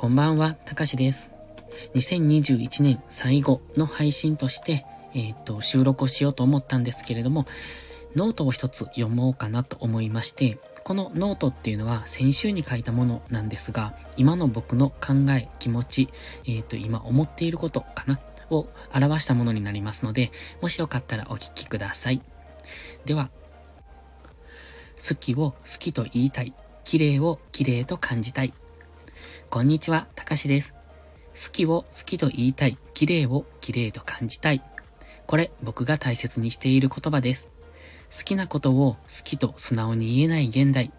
こんばんは、たかしです。2021年最後の配信として、えっ、と、収録をしようと思ったんですけれども、ノートを一つ読もうかなと思いまして、このノートっていうのは先週に書いたものなんですが、今の僕の考え、気持ち、えっ、と、今思っていることかなを表したものになりますので、もしよかったらお聞きください。では、好きを好きと言いたい。綺麗を綺麗と感じたい。こんにちは、たかしです。好きを好きと言いたい。綺麗を綺麗と感じたい。これ、僕が大切にしている言葉です。好きなことを好きと素直に言えない現代。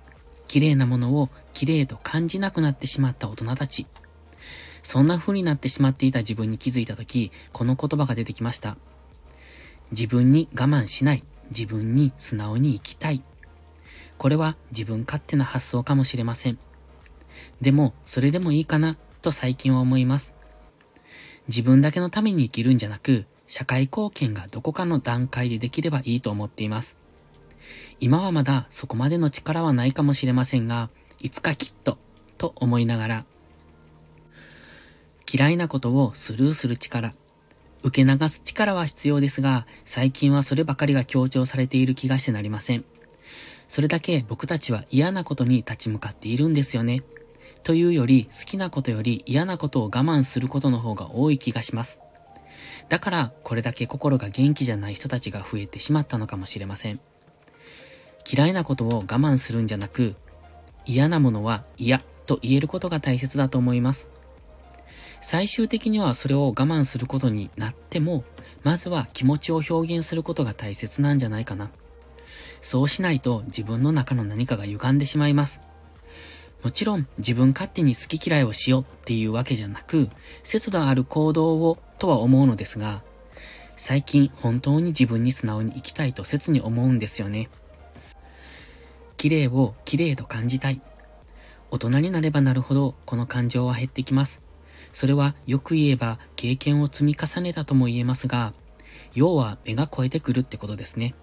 綺麗なものを綺麗と感じなくなってしまった大人たち。そんな風になってしまっていた自分に気づいたとき、この言葉が出てきました。自分に我慢しない。自分に素直に生きたい。これは自分勝手な発想かもしれません。でも、それでもいいかな、と最近は思います。自分だけのために生きるんじゃなく、社会貢献がどこかの段階でできればいいと思っています。今はまだそこまでの力はないかもしれませんが、いつかきっと、と思いながら、嫌いなことをスルーする力、受け流す力は必要ですが、最近はそればかりが強調されている気がしてなりません。それだけ僕たちは嫌なことに立ち向かっているんですよね。というより、好きなことより嫌なことを我慢することの方が多い気がします。だから、これだけ心が元気じゃない人たちが増えてしまったのかもしれません。嫌いなことを我慢するんじゃなく、嫌なものは嫌と言えることが大切だと思います。最終的にはそれを我慢することになっても、まずは気持ちを表現することが大切なんじゃないかな。そうしないと自分の中の何かが歪んでしまいます。もちろん自分勝手に好き嫌いをしようっていうわけじゃなく、節度ある行動をとは思うのですが、最近本当に自分に素直に生きたいと切に思うんですよね。綺麗を綺麗と感じたい。大人になればなるほどこの感情は減ってきます。それはよく言えば経験を積み重ねたとも言えますが、要は目が超えてくるってことですね。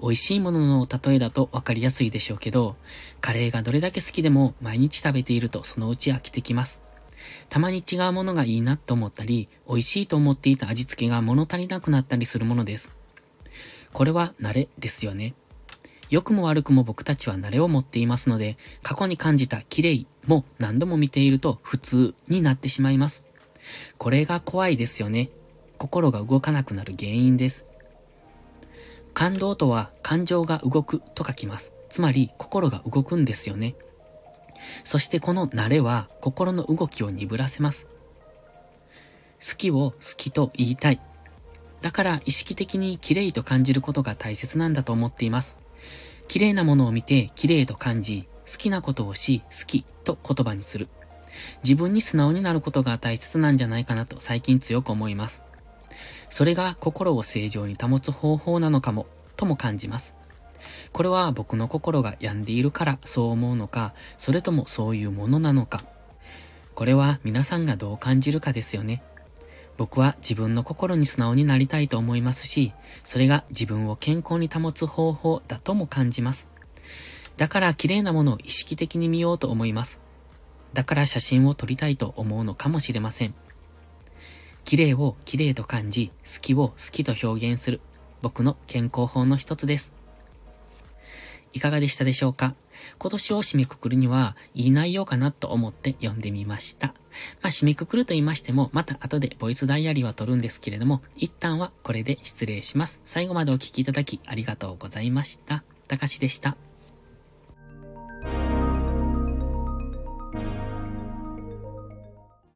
美味しいものの例えだと分かりやすいでしょうけど、カレーがどれだけ好きでも毎日食べているとそのうち飽きてきます。たまに違うものがいいなと思ったり、美味しいと思っていた味付けが物足りなくなったりするものです。これは慣れですよね。良くも悪くも僕たちは慣れを持っていますので、過去に感じた綺麗も何度も見ていると普通になってしまいます。これが怖いですよね。心が動かなくなる原因です。感動とは感情が動くと書きます。つまり心が動くんですよね。そしてこの慣れは心の動きを鈍らせます。好きを好きと言いたい。だから意識的に綺麗と感じることが大切なんだと思っています。綺麗なものを見て綺麗と感じ、好きなことをし、好きと言葉にする。自分に素直になることが大切なんじゃないかなと最近強く思います。それが心を正常に保つ方法なのかも、とも感じます。これは僕の心が病んでいるからそう思うのか、それともそういうものなのか。これは皆さんがどう感じるかですよね。僕は自分の心に素直になりたいと思いますし、それが自分を健康に保つ方法だとも感じます。だから綺麗なものを意識的に見ようと思います。だから写真を撮りたいと思うのかもしれません。綺麗を綺麗と感じ、好きを好きと表現する、僕の健康法の一つです。いかがでしたでしょうか？今年を締めくくるには、いい内容かなと思って読んでみました。まあ、締めくくると言いましても、また後でボイスダイアリーは取るんですけれども、一旦はこれで失礼します。最後までお聴きいただきありがとうございました。たかしでした。